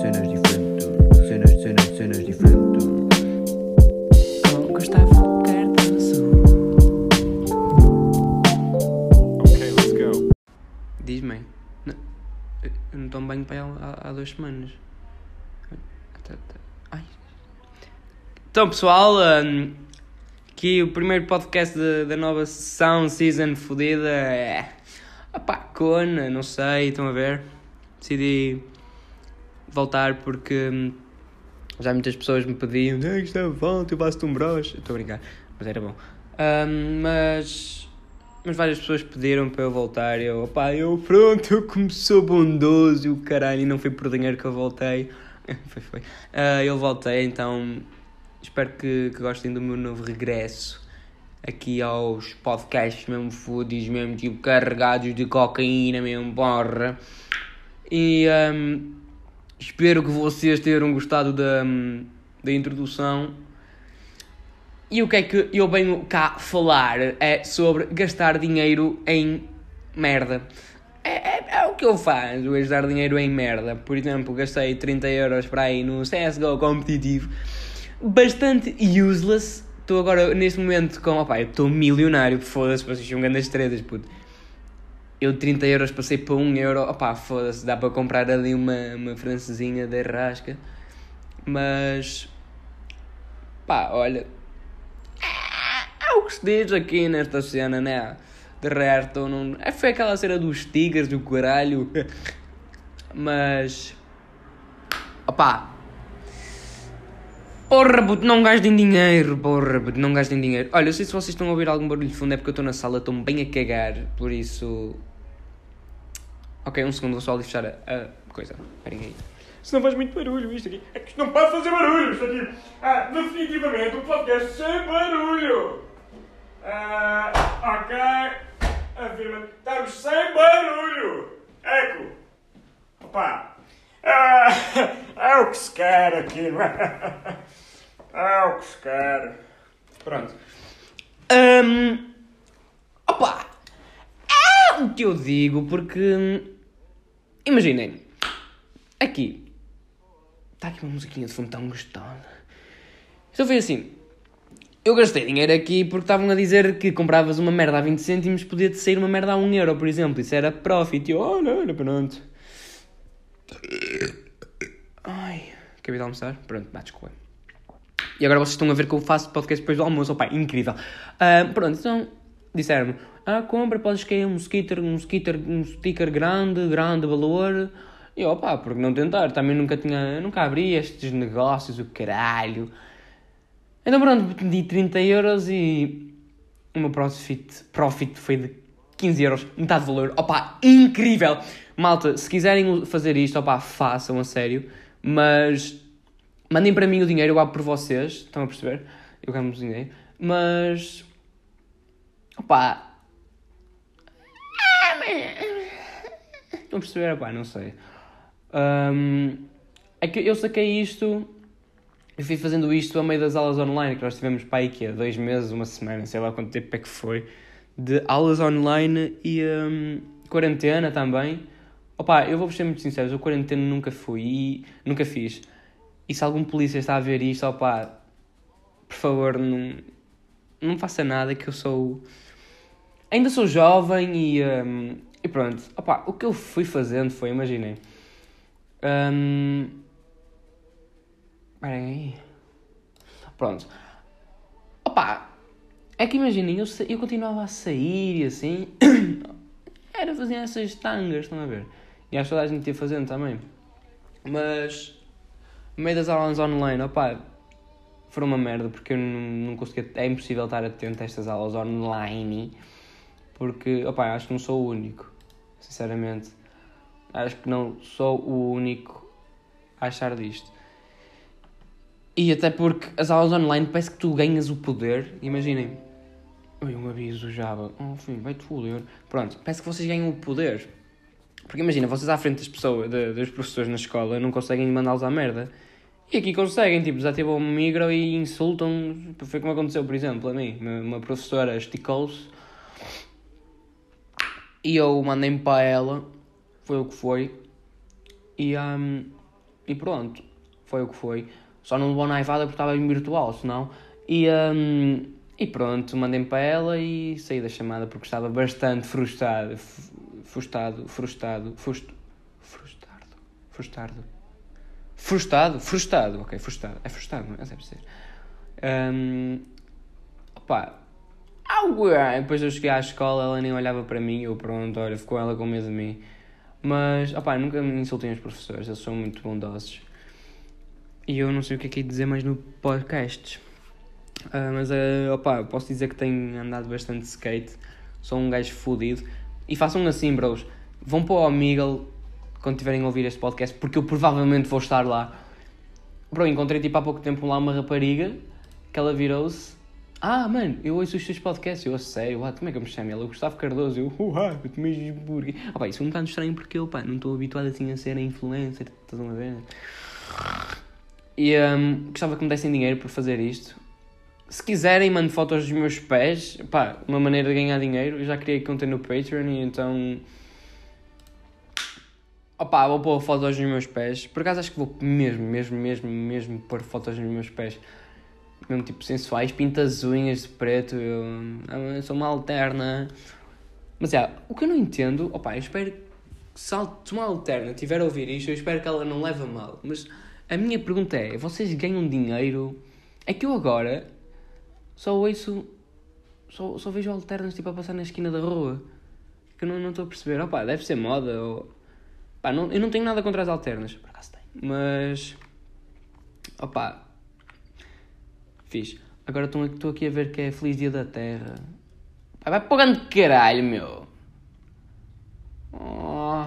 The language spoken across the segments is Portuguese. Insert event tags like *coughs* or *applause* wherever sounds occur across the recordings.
cenas diferentes. Cenas, cenas, cenas diferentes. Com Gustavo Cardoso. Ok, let's go. Diz-me. Não, eu não tomo banho para aí há, há duas semanas. Ai. Então, pessoal, hum, aqui o primeiro podcast da- da nova sessão, season fodida. É. Opá, cona, não sei, estão a ver? Decidi voltar porque hum, já muitas pessoas me pediam: Ei, Gustavo, volta, eu faço-te um broche. Estou a brincar, mas era bom. Hum, mas. Mas várias pessoas pediram para eu voltar eu, opá, eu pronto, eu sou bondoso e o caralho, e não foi por dinheiro que eu voltei. *laughs* foi, foi. Ah, eu voltei, então espero que, que gostem do meu novo regresso aqui aos podcasts mesmo foodies, mesmo tipo carregados de cocaína mesmo, porra. E hum, espero que vocês tenham gostado da, da introdução. E o que é que eu venho cá falar é sobre gastar dinheiro em merda. É, é, é o que eu faço, é gastar dinheiro em merda. Por exemplo, gastei 30 euros para aí no CSGO competitivo. Bastante useless. Estou agora, neste momento, com... Opá, eu estou milionário, foda-se, vocês são grandes estrelas, puto. Eu de 30 euros passei para 1 euro. Opá, foda-se, dá para comprar ali uma, uma francesinha da rasca. Mas... Pá, olha... É o que se diz aqui nesta cena, né? De resto, não... é, foi aquela cena dos tigres, do caralho. Mas... Opá... Porra, puto, não gastem dinheiro, porra, puto, não gastem dinheiro. Olha, eu sei se vocês estão a ouvir algum barulho de fundo, é porque eu estou na sala, estou-me bem a cagar, por isso... Ok, um segundo, vou só ali fechar a, a coisa. Esperem aí. Isso não faz muito barulho, isto aqui. É que isto não pode fazer barulho, isto aqui. Ah, definitivamente um podcast sem barulho. Ah, ok. Afirma. Estamos sem barulho. Eco. Opa. Ah, *laughs* é o que se quer aqui, não é? *laughs* É o que se quer. Pronto. Hum, opa! É o que eu digo, porque. Imaginem. Aqui. Está aqui uma musiquinha de fundo tão gostosa. Então foi assim. Eu gastei dinheiro aqui porque estavam a dizer que compravas uma merda a 20 cêntimos, podia-te sair uma merda a 1 euro, por exemplo. Isso era profit. E eu, oh, não, não, pronto. Ai, acabei de almoçar. Pronto, dá desculpa. E agora vocês estão a ver que eu faço podcast depois do almoço. Opa, incrível. Ah, pronto, então disseram-me: ah, compra, podes escolher um sticker, um sticker, um sticker grande, grande valor. E eu, opá, porque não tentar? Também nunca tinha, nunca abri estes negócios, o caralho. Então pronto, pedi 30 euros e o meu profit, profit foi de 15 euros, metade do valor. Opa, incrível! Malta, se quiserem fazer isto, opa, façam a sério. Mas mandem para mim o dinheiro, eu abro por vocês. Estão a perceber? Eu ganho dinheiro. Mas. Opa. Estão a perceber? Opá, não sei. Hum, é que eu saquei isto. Eu fui fazendo isto a meio das aulas online, que nós tivemos para aí que é dois meses, uma semana, sei lá quanto tempo é que foi, de aulas online e hum, quarentena também. Opa, eu vou ser muito sincero, eu quarentena nunca fui e nunca fiz. E se algum polícia está a ver isto, opa, por favor, não, não faça nada que eu sou. Ainda sou jovem e, hum, e pronto. Opa, o que eu fui fazendo foi, imaginem. Hum, Esperem aí. Pronto. Opa, é que imaginem, eu, eu continuava a sair e assim. *coughs* Era fazer essas tangas, estão a ver? E acho que toda a gente ia fazendo também. Mas, no meio das aulas online, opa, foram uma merda porque eu não, não conseguia. É impossível estar atento a estas aulas online. Porque, opa, acho que não sou o único. Sinceramente. Acho que não sou o único a achar disto. E até porque as aulas online parece que tu ganhas o poder. Imaginem. Oi, um aviso Java. Oh, vai-te foder. Pronto, parece que vocês ganham o poder. Porque imagina, vocês à frente das pessoas, de- dos professores na escola, não conseguem mandá-los à merda. E aqui conseguem, tipo, desativam o micro e insultam. Foi como aconteceu, por exemplo, a mim. Uma professora esticou-se e eu mandei-me para ela. Foi o que foi. E, hum, e pronto, foi o que foi. Só não levou naivada porque estava em virtual, senão. E, hum, e pronto, mandei-me para ela e saí da chamada porque estava bastante frustrado. Frustrado, frustrado, frust, frustrado, frustrado. Frustrado? Frustrado, ok, frustrado. É frustrado, não é? Deve ser. Hum, opá, algo é. Depois eu cheguei à escola, ela nem olhava para mim, eu pronto, olha, ficou ela com medo de mim. Mas, opá, nunca me insultei os professores, eles são muito bondosos. E eu não sei o que é que é dizer mais no podcast. Ah, mas, ah, opá, posso dizer que tenho andado bastante skate, sou um gajo fodido. E façam assim, bros, vão para o Omegle quando tiverem a ouvir este podcast, porque eu provavelmente vou estar lá. Bro, encontrei tipo há pouco tempo lá uma rapariga que ela virou-se. Ah, mano, eu ouço os teus podcasts. Eu, a sério, ah, como é que eu me chamo? Ela, o Gustavo Cardoso. Eu, uau, eu tomei hambúrguer. Ah, pá, isso é um bocado estranho porque eu, pá, não estou habituado assim a ser influencer, estás a ver? E hum, gostava que me dessem dinheiro por fazer isto. Se quiserem, mando fotos dos meus pés. Pá, uma maneira de ganhar dinheiro. Eu já criei conta no Patreon e então. Opá, vou pôr fotos dos meus pés. Por acaso acho que vou mesmo, mesmo, mesmo, mesmo pôr fotos dos meus pés. Mesmo tipo sensuais, pinta as unhas de preto. Eu, eu sou uma alterna. Mas é, o que eu não entendo, opá, eu espero que se uma alterna tiver a ouvir isto, eu espero que ela não leve mal. Mas a minha pergunta é: vocês ganham dinheiro? É que eu agora só ouço. Só, só vejo alternas tipo a passar na esquina da rua. Que eu não estou a perceber. Opá, deve ser moda ou. Não, eu não tenho nada contra as alternas, por acaso tenho. Mas. Opá. Fiz. Agora estou aqui a ver que é Feliz Dia da Terra. Vai para o grande caralho, meu. Oh.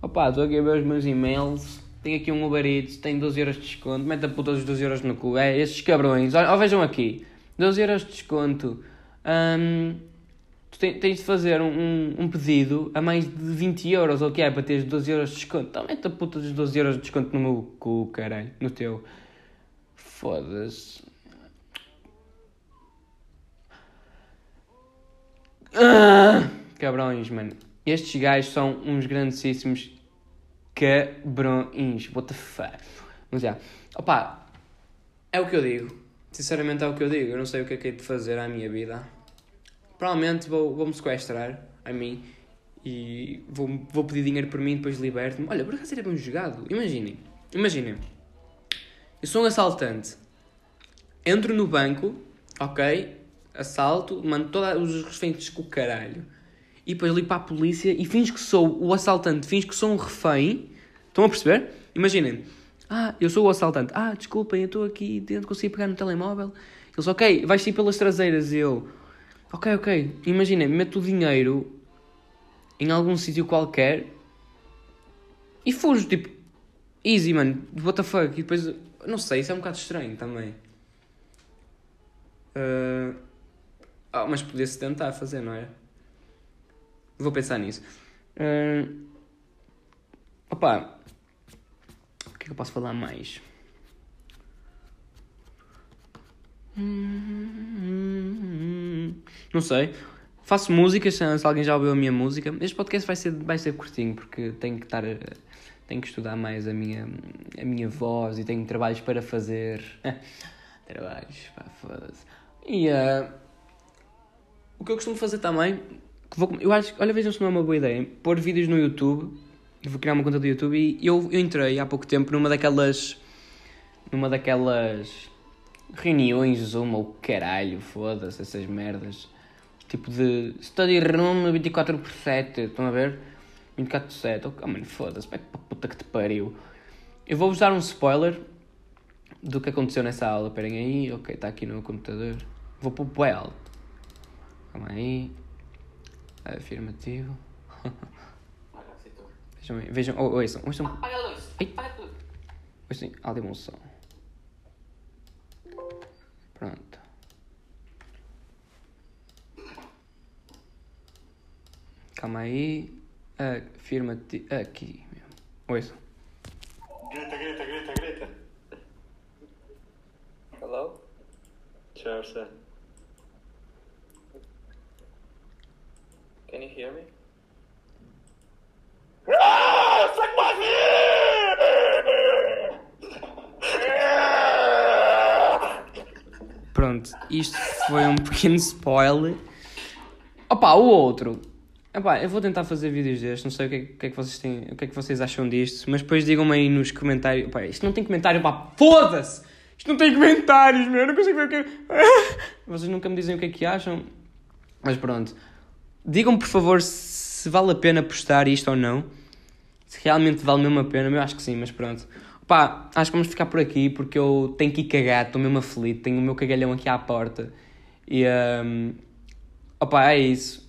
Opa, estou aqui a ver os meus e-mails. Tenho aqui um Uber Eats, tem 12 euros de desconto. Mete a puta dos 12 euros no cu. É, esses cabrões. Ó, vejam aqui. 12 euros de desconto. Ahm, tu te- tens de fazer um, um, um pedido a mais de 20 euros, ou que é, para teres 12 euros de desconto. Então mete a puta dos 12 euros de desconto no meu cu, caralho. No teu. Foda-se. Ah, cabrões, mano. Estes gajos são uns grandíssimos cabrões. What the fuck? Mas já. Opa, é o que eu digo. Sinceramente é o que eu digo. Eu não sei o que é que é de fazer à minha vida. Provavelmente vou, vou-me sequestrar a mim e vou, vou pedir dinheiro por mim depois liberto-me. Olha, por acaso seria bem jogado. Imaginem. Imaginem. Eu sou um assaltante. Entro no banco, ok? Assalto, mando todos os reféns com o caralho. E depois ligo para a polícia e finge que sou o assaltante, finge que sou um refém. Estão a perceber? Imaginem. Ah, eu sou o assaltante. Ah, desculpem, eu estou aqui dentro, consegui pegar no telemóvel. Eles, ok, vais ir pelas traseiras. E eu, ok, ok. Imaginem, meto o dinheiro em algum sítio qualquer e fujo, tipo, easy, mano. What the fuck? E depois, não sei, isso é um bocado estranho também. Ah, mas podia-se tentar fazer, não é? Vou pensar nisso. Ah, opa, o que é que eu posso falar mais? Não sei. Faço músicas, se se alguém já ouviu a minha música. Este podcast vai ser, vai ser curtinho, porque tenho que estar... Tenho que estudar mais a minha, a minha voz e tenho trabalhos para fazer. *laughs* trabalhos, pá, foda-se. E ah, o que eu costumo fazer também, que vou, eu acho, olha, vejam se não é uma boa ideia, pôr vídeos no YouTube, vou criar uma conta do YouTube e eu, eu entrei há pouco tempo numa daquelas, numa daquelas reuniões Zoom ou caralho, foda-se, essas merdas, tipo de study room 24 por 7, estão a ver? 24 por 7, oh mano, foda-se, vai para puta que te pariu. Eu vou-vos dar um spoiler do que aconteceu nessa aula. Esperem aí, ok, está aqui no computador. Vou pôr bué alto. Calma aí. Afirmativo. *laughs* vejam aí, vejam, oh, ouçam, ouçam. Apaga a luz. Apaga tudo. Ouçam, bom som. Pronto. Calma aí afirmativo. Aqui mesmo. Ou isso? Grita, grita, grita, grita. Hello? Charles. Can you hear me? Ah, suck my Pronto, isto foi um pequeno spoiler. Opa, o outro Epá, eu vou tentar fazer vídeos destes, não sei o que, é, o que é que vocês têm, o que é que vocês acham disto, mas depois digam-me aí nos comentários. Epá, isto não tem comentário, pá, foda-se! Isto não tem comentários, meu, eu não consigo ver o que é. *laughs* Vocês nunca me dizem o que é que acham, mas pronto. Digam-me, por favor, se vale a pena postar isto ou não. Se realmente vale mesmo a pena, eu acho que sim, mas pronto. Pá, acho que vamos ficar por aqui porque eu tenho que ir cagar, estou mesmo aflito, tenho o meu cagalhão aqui à porta. E, um, opá, é isso.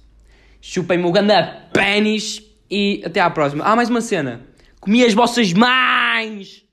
Chupem-me o ganda pênis e até à próxima. Ah, mais uma cena. Comi as vossas mães!